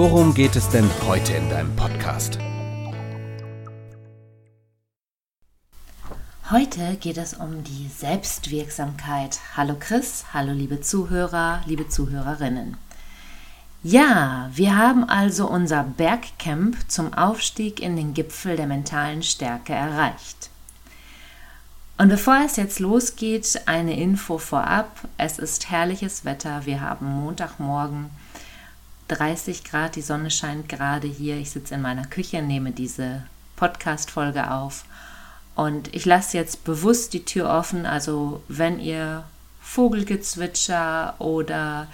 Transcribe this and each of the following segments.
worum geht es denn heute in deinem Podcast? Heute geht es um die Selbstwirksamkeit. Hallo Chris, hallo liebe Zuhörer, liebe Zuhörerinnen. Ja, wir haben also unser Bergcamp zum Aufstieg in den Gipfel der mentalen Stärke erreicht. Und bevor es jetzt losgeht, eine Info vorab. Es ist herrliches Wetter. Wir haben Montagmorgen 30 Grad, die Sonne scheint gerade hier. Ich sitze in meiner Küche, nehme diese Podcast-Folge auf und ich lasse jetzt bewusst die Tür offen, also wenn ihr Vogelgezwitscher oder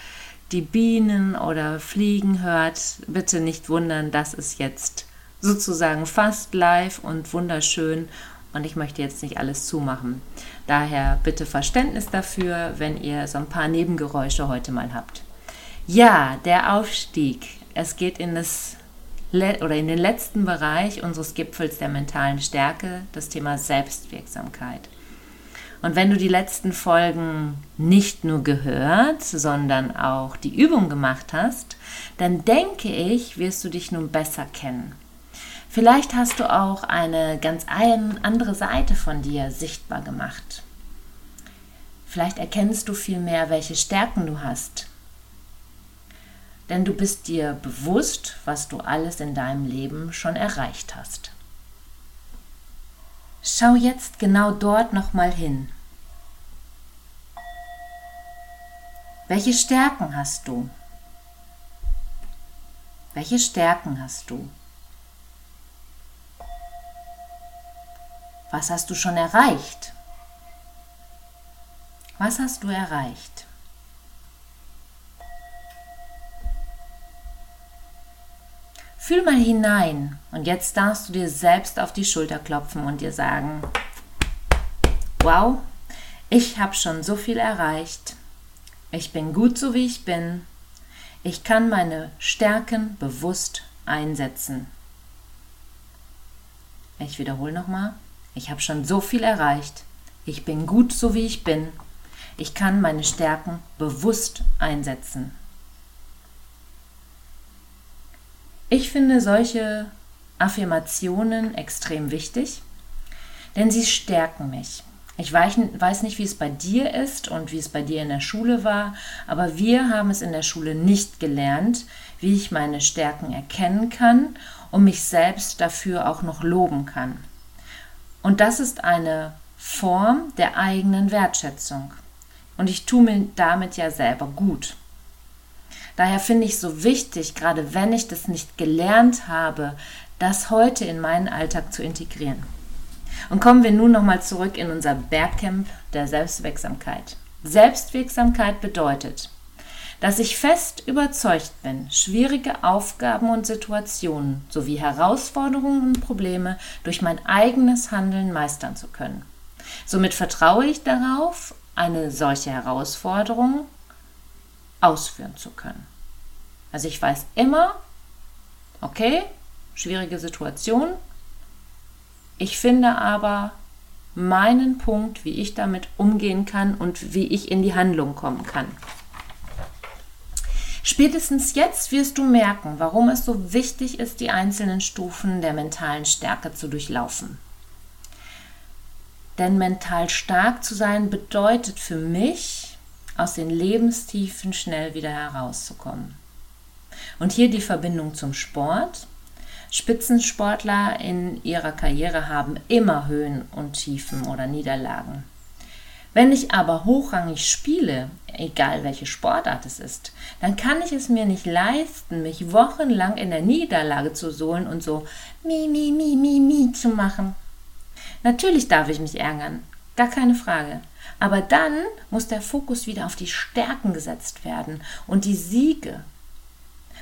die Bienen oder Fliegen hört, bitte nicht wundern, das ist jetzt sozusagen fast live und wunderschön und ich möchte jetzt nicht alles zumachen. Daher bitte Verständnis dafür, wenn ihr so ein paar Nebengeräusche heute mal habt. Ja, der Aufstieg. Es geht in das oder in den letzten Bereich unseres Gipfels der mentalen Stärke, das Thema Selbstwirksamkeit. Und wenn du die letzten Folgen nicht nur gehört, sondern auch die Übung gemacht hast, dann denke ich, wirst du dich nun besser kennen. Vielleicht hast du auch eine ganz andere Seite von dir sichtbar gemacht. Vielleicht erkennst du vielmehr, welche Stärken du hast, denn du bist dir bewusst, was du alles in deinem Leben schon erreicht hast. Schau jetzt genau dort nochmal hin. Welche Stärken hast du? Welche Stärken hast du? Was hast du schon erreicht? Was hast du erreicht? Fühl mal hinein und jetzt darfst du dir selbst auf die Schulter klopfen und dir sagen, wow, ich habe schon so viel erreicht. Ich bin gut so wie ich bin. Ich kann meine Stärken bewusst einsetzen. Ich wiederhole nochmal. Ich habe schon so viel erreicht. Ich bin gut so wie ich bin. Ich kann meine Stärken bewusst einsetzen. Ich finde solche Affirmationen extrem wichtig, denn sie stärken mich. Ich weiß nicht, wie es bei dir ist und wie es bei dir in der Schule war, aber wir haben es in der Schule nicht gelernt, wie ich meine Stärken erkennen kann und mich selbst dafür auch noch loben kann. Und das ist eine Form der eigenen Wertschätzung. Und ich tue mir damit ja selber gut. Daher finde ich so wichtig, gerade wenn ich das nicht gelernt habe, das heute in meinen Alltag zu integrieren. Und kommen wir nun nochmal zurück in unser Bergcamp der Selbstwirksamkeit. Selbstwirksamkeit bedeutet, dass ich fest überzeugt bin, schwierige Aufgaben und Situationen sowie Herausforderungen und Probleme durch mein eigenes Handeln meistern zu können. Somit vertraue ich darauf, eine solche Herausforderung ausführen zu können. Also ich weiß immer, okay, schwierige Situation. Ich finde aber meinen Punkt, wie ich damit umgehen kann und wie ich in die Handlung kommen kann. Spätestens jetzt wirst du merken, warum es so wichtig ist, die einzelnen Stufen der mentalen Stärke zu durchlaufen. Denn mental stark zu sein bedeutet für mich, aus den Lebenstiefen schnell wieder herauszukommen. Und hier die Verbindung zum Sport. Spitzensportler in ihrer Karriere haben immer Höhen und Tiefen oder Niederlagen. Wenn ich aber hochrangig spiele, egal welche Sportart es ist, dann kann ich es mir nicht leisten, mich wochenlang in der Niederlage zu sohlen und so mi, mi, mi, mi, mi zu machen. Natürlich darf ich mich ärgern, gar keine Frage. Aber dann muss der Fokus wieder auf die Stärken gesetzt werden und die Siege.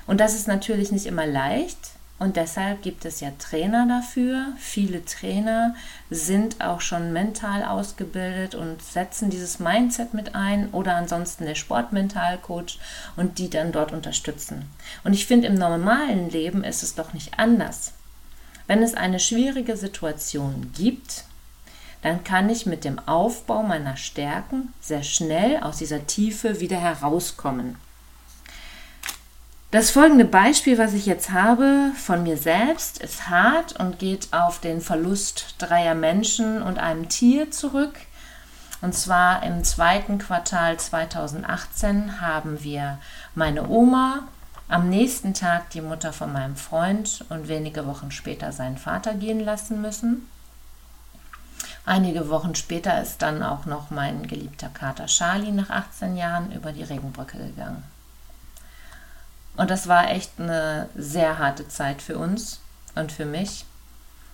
Und das ist natürlich nicht immer leicht. Und deshalb gibt es ja Trainer dafür. Viele Trainer sind auch schon mental ausgebildet und setzen dieses Mindset mit ein oder ansonsten der Sportmentalcoach und die dann dort unterstützen. Und ich finde, im normalen Leben ist es doch nicht anders. Wenn es eine schwierige Situation gibt, dann kann ich mit dem Aufbau meiner Stärken sehr schnell aus dieser Tiefe wieder herauskommen. Das folgende Beispiel, was ich jetzt habe von mir selbst, ist hart und geht auf den Verlust dreier Menschen und einem Tier zurück. Und zwar im zweiten Quartal 2018 haben wir meine Oma, am nächsten Tag die Mutter von meinem Freund und wenige Wochen später seinen Vater gehen lassen müssen. Einige Wochen später ist dann auch noch mein geliebter Kater Charlie nach 18 Jahren über die Regenbrücke gegangen. Und das war echt eine sehr harte Zeit für uns und für mich.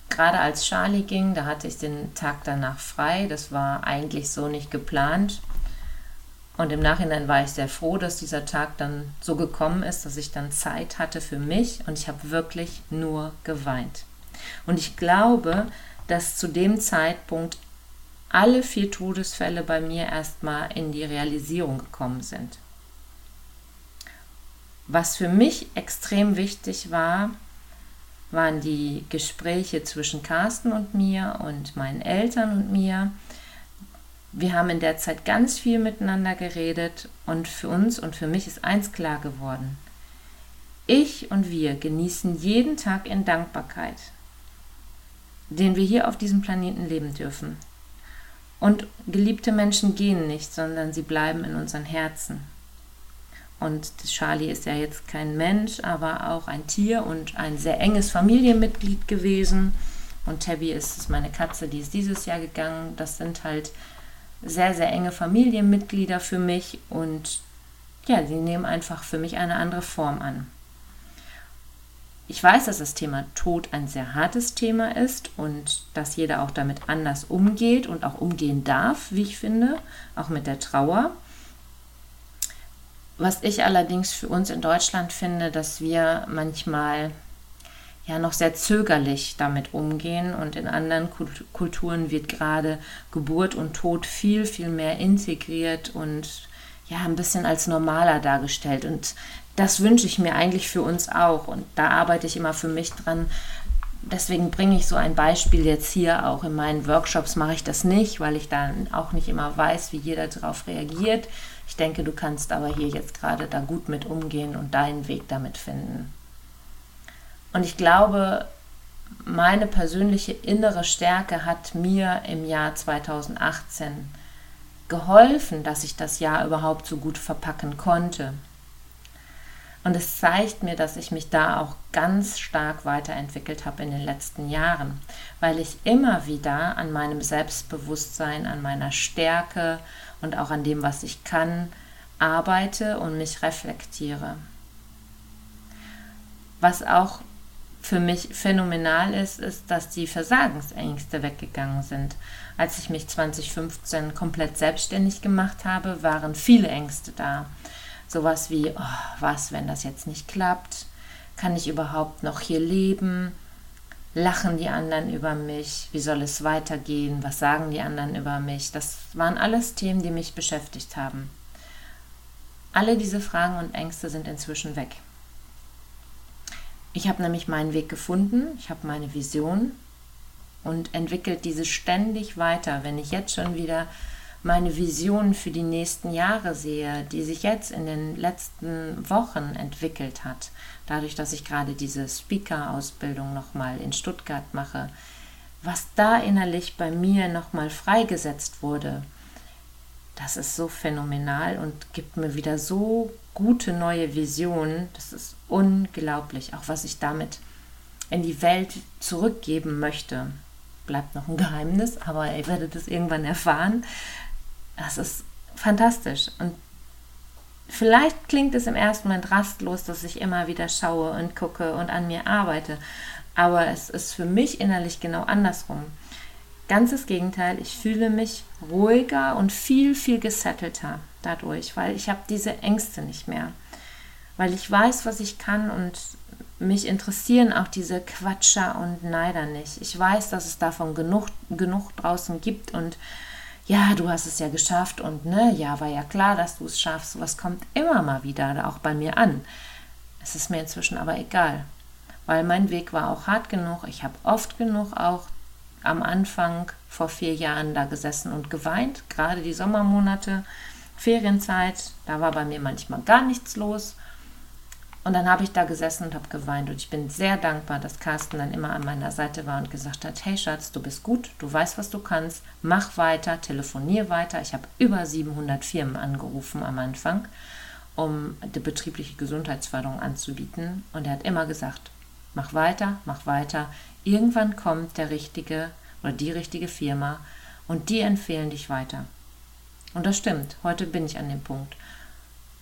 Gerade als Charlie ging, da hatte ich den Tag danach frei. Das war eigentlich so nicht geplant. Und im Nachhinein war ich sehr froh, dass dieser Tag dann so gekommen ist, dass ich dann Zeit hatte für mich und ich habe wirklich nur geweint. Und ich glaube, dass zu dem Zeitpunkt alle vier Todesfälle bei mir erstmal in die Realisierung gekommen sind. Was für mich extrem wichtig war, waren die Gespräche zwischen Carsten und mir und meinen Eltern und mir. Wir haben in der Zeit ganz viel miteinander geredet und für uns und für mich ist eins klar geworden. Ich und wir genießen jeden Tag in Dankbarkeit, den wir hier auf diesem Planeten leben dürfen. Und geliebte Menschen gehen nicht, sondern sie bleiben in unseren Herzen. Und Charlie ist ja jetzt kein Mensch, aber auch ein Tier und ein sehr enges Familienmitglied gewesen. Und Tabby ist meine Katze, die ist dieses Jahr gegangen. Das sind halt sehr, sehr enge Familienmitglieder für mich und ja, sie nehmen einfach für mich eine andere Form an. Ich weiß, dass das Thema Tod ein sehr hartes Thema ist und dass jeder auch damit anders umgeht und auch umgehen darf, wie ich finde, auch mit der Trauer. Was ich allerdings für uns in Deutschland finde, dass wir manchmal ja noch sehr zögerlich damit umgehen und in anderen Kulturen wird gerade Geburt und Tod viel, viel mehr integriert und ja ein bisschen als normaler dargestellt. Und das wünsche ich mir eigentlich für uns auch und da arbeite ich immer für mich dran. Deswegen bringe ich so ein Beispiel jetzt hier auch in meinen Workshops mache ich das nicht, weil ich dann auch nicht immer weiß, wie jeder darauf reagiert. Ich denke, du kannst aber hier jetzt gerade da gut mit umgehen und deinen Weg damit finden. Und ich glaube, meine persönliche innere Stärke hat mir im Jahr 2018 geholfen, dass ich das Jahr überhaupt so gut verpacken konnte. Und es zeigt mir, dass ich mich da auch ganz stark weiterentwickelt habe in den letzten Jahren, weil ich immer wieder an meinem Selbstbewusstsein, an meiner Stärke und auch an dem, was ich kann, arbeite und mich reflektiere. Was auch für mich phänomenal ist, ist, dass die Versagensängste weggegangen sind. Als ich mich 2015 komplett selbstständig gemacht habe, waren viele Ängste da. Sowas wie, oh, was, wenn das jetzt nicht klappt? Kann ich überhaupt noch hier leben? lachen die anderen über mich? Wie soll es weitergehen? Was sagen die anderen über mich? Das waren alles Themen, die mich beschäftigt haben. Alle diese Fragen und Ängste sind inzwischen weg. Ich habe nämlich meinen Weg gefunden, ich habe meine Vision und entwickelt diese ständig weiter. Wenn ich jetzt schon wieder meine Vision für die nächsten Jahre sehe, die sich jetzt in den letzten Wochen entwickelt hat, dadurch, dass ich gerade diese Speaker-Ausbildung nochmal in Stuttgart mache, was da innerlich bei mir nochmal freigesetzt wurde, das ist so phänomenal und gibt mir wieder so gute neue Visionen. Das ist unglaublich, auch was ich damit in die Welt zurückgeben möchte. Bleibt noch ein Geheimnis, aber ihr werdet es irgendwann erfahren. Das ist fantastisch. Und vielleicht klingt es im ersten Moment rastlos, dass ich immer wieder schaue und gucke und an mir arbeite. Aber es ist für mich innerlich genau andersrum. Ganzes Gegenteil, ich fühle mich ruhiger und viel, viel gesettelter dadurch, weil ich habe diese Ängste nicht mehr. weil ich weiß, was ich kann und mich interessieren auch diese Quatscher und Neider nicht. Ich weiß, dass es davon genug, genug draußen gibt und ja, du hast es ja geschafft und ne, ja, war ja klar, dass du es schaffst. Was kommt immer mal wieder auch bei mir an. Es ist mir inzwischen aber egal, weil mein Weg war auch hart genug. Ich habe oft genug auch am Anfang vor vier Jahren da gesessen und geweint, gerade die Sommermonate, Ferienzeit, da war bei mir manchmal gar nichts los. Und dann habe ich da gesessen und habe geweint. Und ich bin sehr dankbar, dass Carsten dann immer an meiner Seite war und gesagt hat, hey Schatz, du bist gut, du weißt, was du kannst, mach weiter, telefonier weiter. Ich habe über 700 Firmen angerufen am Anfang, um die betriebliche Gesundheitsförderung anzubieten. Und er hat immer gesagt, mach weiter, mach weiter. Irgendwann kommt der richtige oder die richtige Firma und die empfehlen dich weiter. Und das stimmt, heute bin ich an dem Punkt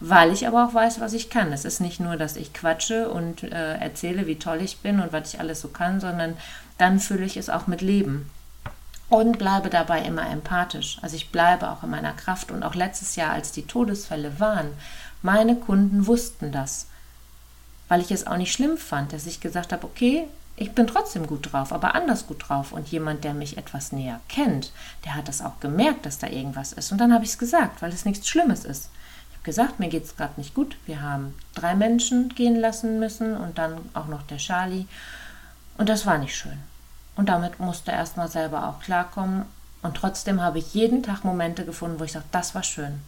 weil ich aber auch weiß, was ich kann. Es ist nicht nur, dass ich quatsche und äh, erzähle, wie toll ich bin und was ich alles so kann, sondern dann fülle ich es auch mit Leben und bleibe dabei immer empathisch. Also ich bleibe auch in meiner Kraft und auch letztes Jahr, als die Todesfälle waren, meine Kunden wussten das, weil ich es auch nicht schlimm fand, dass ich gesagt habe, okay, ich bin trotzdem gut drauf, aber anders gut drauf. Und jemand, der mich etwas näher kennt, der hat das auch gemerkt, dass da irgendwas ist. Und dann habe ich es gesagt, weil es nichts Schlimmes ist gesagt, mir geht es gerade nicht gut. Wir haben drei Menschen gehen lassen müssen und dann auch noch der Charlie. Und das war nicht schön. Und damit musste er erstmal selber auch klarkommen. Und trotzdem habe ich jeden Tag Momente gefunden, wo ich sage, das war schön.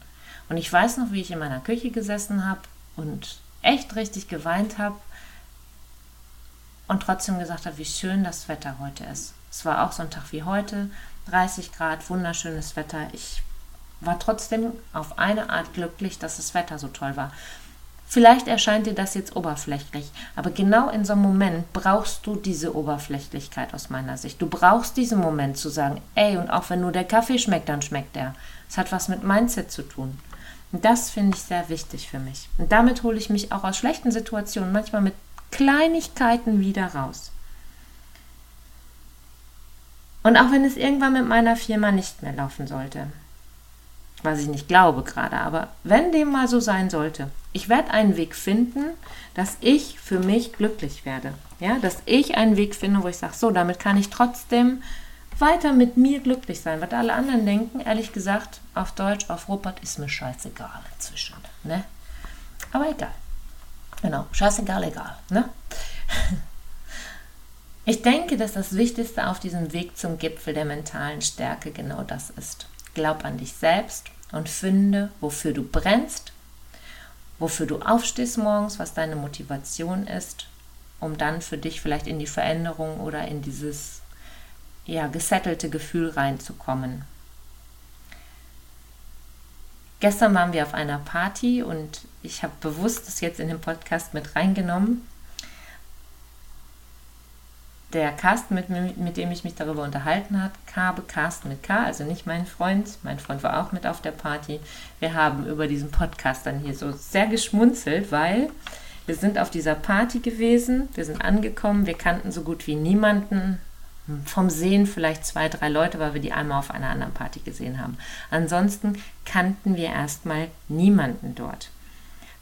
Und ich weiß noch, wie ich in meiner Küche gesessen habe und echt richtig geweint habe und trotzdem gesagt habe, wie schön das Wetter heute ist. Es war auch so ein Tag wie heute, 30 Grad, wunderschönes Wetter. Ich war trotzdem auf eine Art glücklich, dass das Wetter so toll war. Vielleicht erscheint dir das jetzt oberflächlich, aber genau in so einem Moment brauchst du diese Oberflächlichkeit aus meiner Sicht. Du brauchst diesen Moment zu sagen, ey, und auch wenn nur der Kaffee schmeckt, dann schmeckt er. Es hat was mit Mindset zu tun. Und das finde ich sehr wichtig für mich. Und damit hole ich mich auch aus schlechten Situationen manchmal mit Kleinigkeiten wieder raus. Und auch wenn es irgendwann mit meiner Firma nicht mehr laufen sollte, was ich nicht glaube gerade, aber wenn dem mal so sein sollte, ich werde einen Weg finden, dass ich für mich glücklich werde. Ja, dass ich einen Weg finde, wo ich sage, so, damit kann ich trotzdem weiter mit mir glücklich sein. Was alle anderen denken, ehrlich gesagt, auf Deutsch, auf Rupert, ist mir scheißegal inzwischen. Ne? Aber egal. Genau, scheißegal, egal. Ne? Ich denke, dass das Wichtigste auf diesem Weg zum Gipfel der mentalen Stärke genau das ist. Glaub an dich selbst und finde, wofür du brennst, wofür du aufstehst morgens, was deine Motivation ist, um dann für dich vielleicht in die Veränderung oder in dieses ja, gesettelte Gefühl reinzukommen. Gestern waren wir auf einer Party und ich habe bewusst das jetzt in den Podcast mit reingenommen, der Carsten, mit, mit dem ich mich darüber unterhalten habe, Carsten mit K, also nicht mein Freund, mein Freund war auch mit auf der Party. Wir haben über diesen Podcast dann hier so sehr geschmunzelt, weil wir sind auf dieser Party gewesen, wir sind angekommen, wir kannten so gut wie niemanden. Vom Sehen vielleicht zwei, drei Leute, weil wir die einmal auf einer anderen Party gesehen haben. Ansonsten kannten wir erstmal niemanden dort.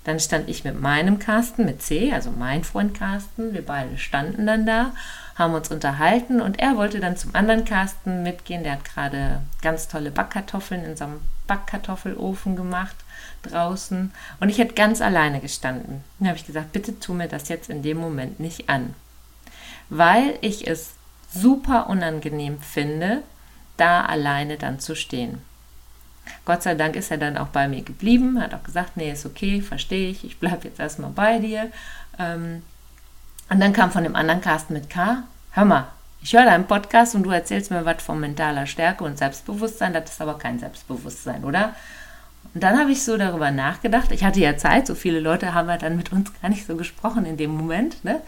Dann stand ich mit meinem Carsten, mit C, also mein Freund Carsten. Wir beide standen dann da haben uns unterhalten und er wollte dann zum anderen Carsten mitgehen. Der hat gerade ganz tolle Backkartoffeln in so einem Backkartoffelofen gemacht draußen und ich hätte ganz alleine gestanden. Dann habe ich gesagt, bitte tu mir das jetzt in dem Moment nicht an, weil ich es super unangenehm finde, da alleine dann zu stehen. Gott sei Dank ist er dann auch bei mir geblieben, hat auch gesagt, nee, ist okay, verstehe ich, ich bleibe jetzt erstmal bei dir. Ähm, und dann kam von dem anderen Carsten mit K, hör mal, ich höre deinen Podcast und du erzählst mir was von mentaler Stärke und Selbstbewusstsein, das ist aber kein Selbstbewusstsein, oder? Und dann habe ich so darüber nachgedacht. Ich hatte ja Zeit, so viele Leute haben ja dann mit uns gar nicht so gesprochen in dem Moment, ne?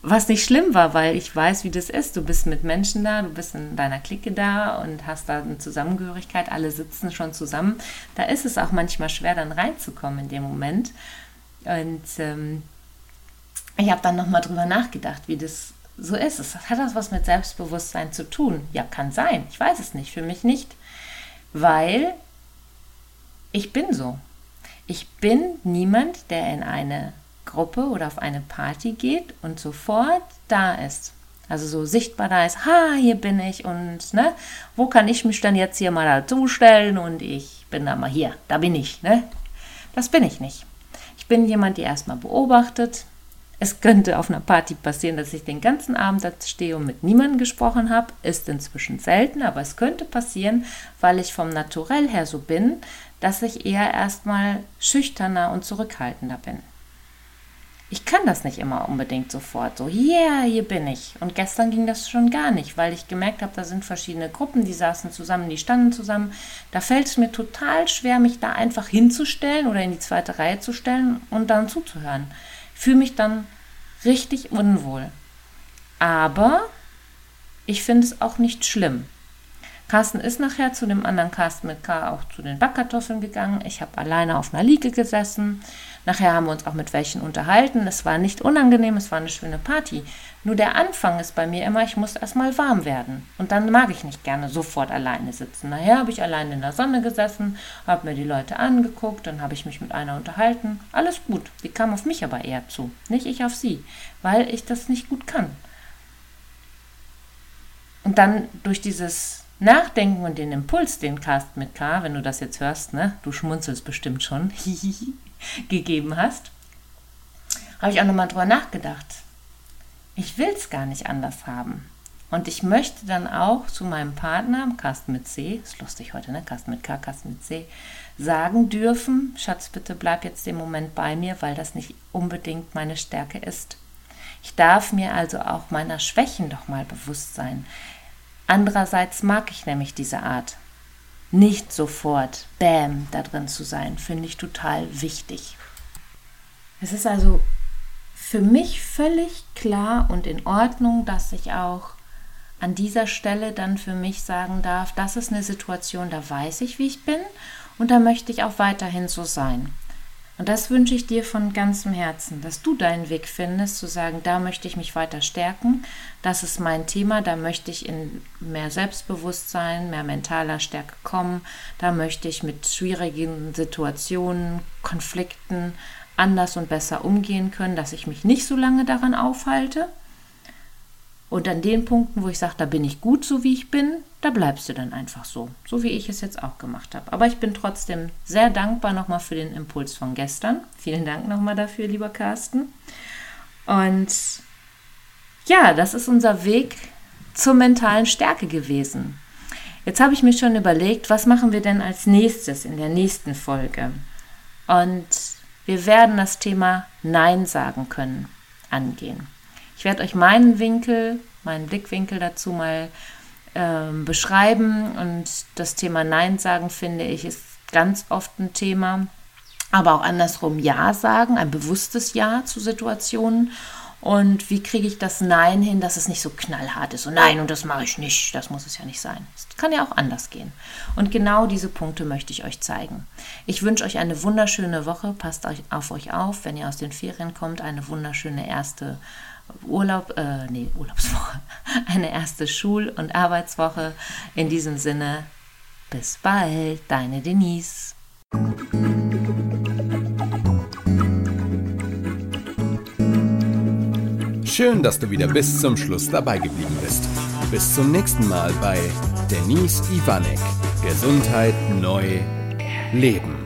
Was nicht schlimm war, weil ich weiß, wie das ist. Du bist mit Menschen da, du bist in deiner Clique da und hast da eine Zusammengehörigkeit, alle sitzen schon zusammen. Da ist es auch manchmal schwer, dann reinzukommen in dem Moment. Und ähm, ich habe dann nochmal drüber nachgedacht, wie das so ist. Es hat das was mit Selbstbewusstsein zu tun. Ja, kann sein. Ich weiß es nicht. Für mich nicht. Weil ich bin so. Ich bin niemand, der in eine Gruppe oder auf eine Party geht und sofort da ist. Also so sichtbar da ist, ha, hier bin ich und ne, wo kann ich mich dann jetzt hier mal dazustellen und ich bin da mal hier, da bin ich, ne? Das bin ich nicht. Ich bin jemand, der erstmal beobachtet. Es könnte auf einer Party passieren, dass ich den ganzen Abend da stehe und mit niemandem gesprochen habe. Ist inzwischen selten, aber es könnte passieren, weil ich vom Naturell her so bin, dass ich eher erstmal schüchterner und zurückhaltender bin ich kann das nicht immer unbedingt sofort so, yeah, hier bin ich. Und gestern ging das schon gar nicht, weil ich gemerkt habe, da sind verschiedene Gruppen, die saßen zusammen, die standen zusammen. Da fällt es mir total schwer, mich da einfach hinzustellen oder in die zweite Reihe zu stellen und dann zuzuhören. Ich fühle mich dann richtig unwohl. Aber ich finde es auch nicht schlimm. Carsten ist nachher zu dem anderen Carsten mit K auch zu den Backkartoffeln gegangen. Ich habe alleine auf einer Liege gesessen. Nachher haben wir uns auch mit welchen unterhalten. Es war nicht unangenehm, es war eine schöne Party. Nur der Anfang ist bei mir immer, ich muss erstmal warm werden. Und dann mag ich nicht gerne sofort alleine sitzen. Nachher habe ich alleine in der Sonne gesessen, habe mir die Leute angeguckt, dann habe ich mich mit einer unterhalten. Alles gut. Sie kam auf mich aber eher zu, nicht ich auf sie, weil ich das nicht gut kann. Und dann durch dieses Nachdenken und den Impuls, den Cast mit K, wenn du das jetzt hörst, ne, du schmunzelst bestimmt schon, gegeben hast, habe ich auch nochmal drüber nachgedacht. Ich will es gar nicht anders haben. Und ich möchte dann auch zu meinem Partner, Carsten mit C, ist lustig heute, ne? Carsten mit K, Carsten mit C, sagen dürfen, Schatz, bitte bleib jetzt den Moment bei mir, weil das nicht unbedingt meine Stärke ist. Ich darf mir also auch meiner Schwächen doch mal bewusst sein. Andererseits mag ich nämlich diese Art. Nicht sofort, bam, da drin zu sein, finde ich total wichtig. Es ist also für mich völlig klar und in Ordnung, dass ich auch an dieser Stelle dann für mich sagen darf, das ist eine Situation, da weiß ich, wie ich bin und da möchte ich auch weiterhin so sein. Und das wünsche ich dir von ganzem Herzen, dass du deinen Weg findest, zu sagen, da möchte ich mich weiter stärken, das ist mein Thema, da möchte ich in mehr Selbstbewusstsein, mehr mentaler Stärke kommen, da möchte ich mit schwierigen Situationen, Konflikten anders und besser umgehen können, dass ich mich nicht so lange daran aufhalte. Und an den Punkten, wo ich sage, da bin ich gut so wie ich bin, da bleibst du dann einfach so, so wie ich es jetzt auch gemacht habe. Aber ich bin trotzdem sehr dankbar nochmal für den Impuls von gestern. Vielen Dank nochmal dafür, lieber Carsten. Und ja, das ist unser Weg zur mentalen Stärke gewesen. Jetzt habe ich mir schon überlegt, was machen wir denn als nächstes in der nächsten Folge? Und wir werden das Thema Nein sagen können angehen. Ich werde euch meinen Winkel, meinen Blickwinkel dazu mal ähm, beschreiben. Und das Thema Nein sagen, finde ich, ist ganz oft ein Thema. Aber auch andersrum Ja sagen, ein bewusstes Ja zu Situationen. Und wie kriege ich das Nein hin, dass es nicht so knallhart ist? Und nein, und das mache ich nicht. Das muss es ja nicht sein. Es kann ja auch anders gehen. Und genau diese Punkte möchte ich euch zeigen. Ich wünsche euch eine wunderschöne Woche. Passt auf euch auf, wenn ihr aus den Ferien kommt. Eine wunderschöne erste Urlaub, äh, nee, Urlaubswoche, eine erste Schul- und Arbeitswoche. In diesem Sinne, bis bald, deine Denise. Schön, dass du wieder bis zum Schluss dabei geblieben bist. Bis zum nächsten Mal bei Denise Ivanek. Gesundheit neu leben.